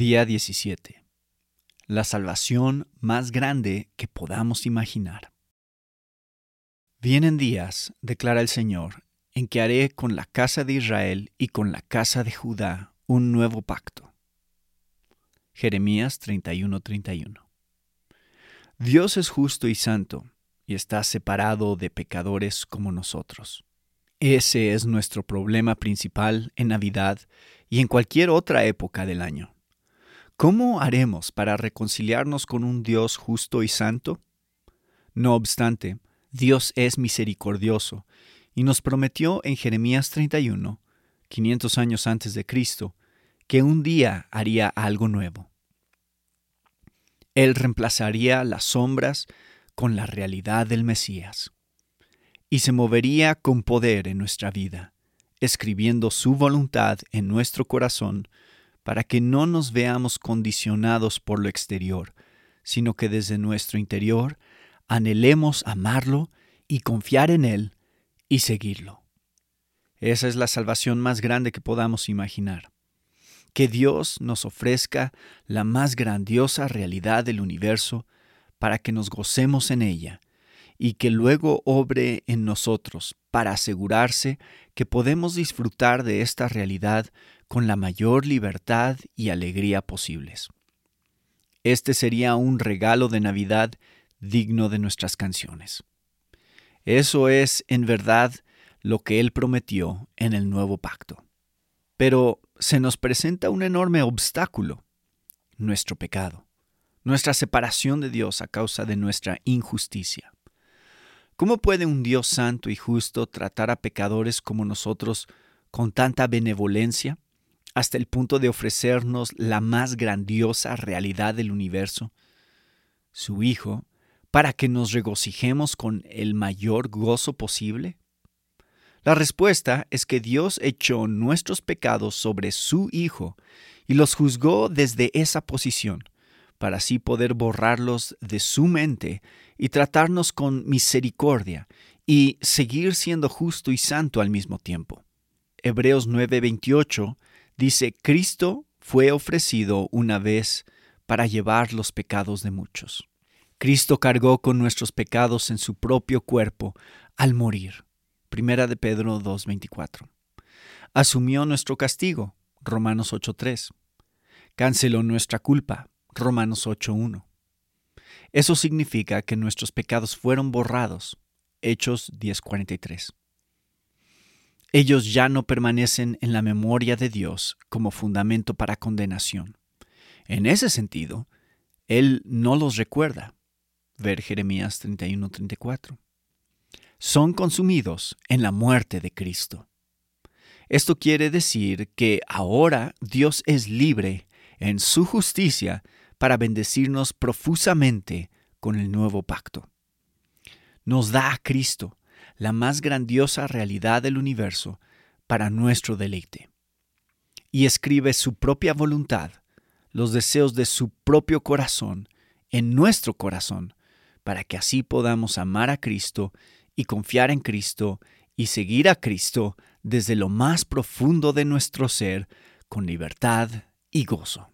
Día 17. La salvación más grande que podamos imaginar. Vienen días, declara el Señor, en que haré con la casa de Israel y con la casa de Judá un nuevo pacto. Jeremías 31:31. Dios es justo y santo, y está separado de pecadores como nosotros. Ese es nuestro problema principal en Navidad y en cualquier otra época del año. ¿Cómo haremos para reconciliarnos con un Dios justo y santo? No obstante, Dios es misericordioso y nos prometió en Jeremías 31, 500 años antes de Cristo, que un día haría algo nuevo. Él reemplazaría las sombras con la realidad del Mesías y se movería con poder en nuestra vida, escribiendo su voluntad en nuestro corazón para que no nos veamos condicionados por lo exterior, sino que desde nuestro interior anhelemos amarlo y confiar en Él y seguirlo. Esa es la salvación más grande que podamos imaginar. Que Dios nos ofrezca la más grandiosa realidad del universo para que nos gocemos en ella y que luego obre en nosotros para asegurarse que podemos disfrutar de esta realidad con la mayor libertad y alegría posibles. Este sería un regalo de Navidad digno de nuestras canciones. Eso es, en verdad, lo que Él prometió en el nuevo pacto. Pero se nos presenta un enorme obstáculo, nuestro pecado, nuestra separación de Dios a causa de nuestra injusticia. ¿Cómo puede un Dios santo y justo tratar a pecadores como nosotros con tanta benevolencia, hasta el punto de ofrecernos la más grandiosa realidad del universo, su Hijo, para que nos regocijemos con el mayor gozo posible? La respuesta es que Dios echó nuestros pecados sobre su Hijo y los juzgó desde esa posición, para así poder borrarlos de su mente y tratarnos con misericordia y seguir siendo justo y santo al mismo tiempo. Hebreos 9:28 dice, Cristo fue ofrecido una vez para llevar los pecados de muchos. Cristo cargó con nuestros pecados en su propio cuerpo al morir. Primera de Pedro 2:24. Asumió nuestro castigo. Romanos 8:3. Canceló nuestra culpa. Romanos 8.1. Eso significa que nuestros pecados fueron borrados. Hechos 10.43. Ellos ya no permanecen en la memoria de Dios como fundamento para condenación. En ese sentido, Él no los recuerda. Ver Jeremías 31.34. Son consumidos en la muerte de Cristo. Esto quiere decir que ahora Dios es libre en su justicia para bendecirnos profusamente con el nuevo pacto. Nos da a Cristo, la más grandiosa realidad del universo, para nuestro deleite. Y escribe su propia voluntad, los deseos de su propio corazón, en nuestro corazón, para que así podamos amar a Cristo y confiar en Cristo y seguir a Cristo desde lo más profundo de nuestro ser con libertad y gozo.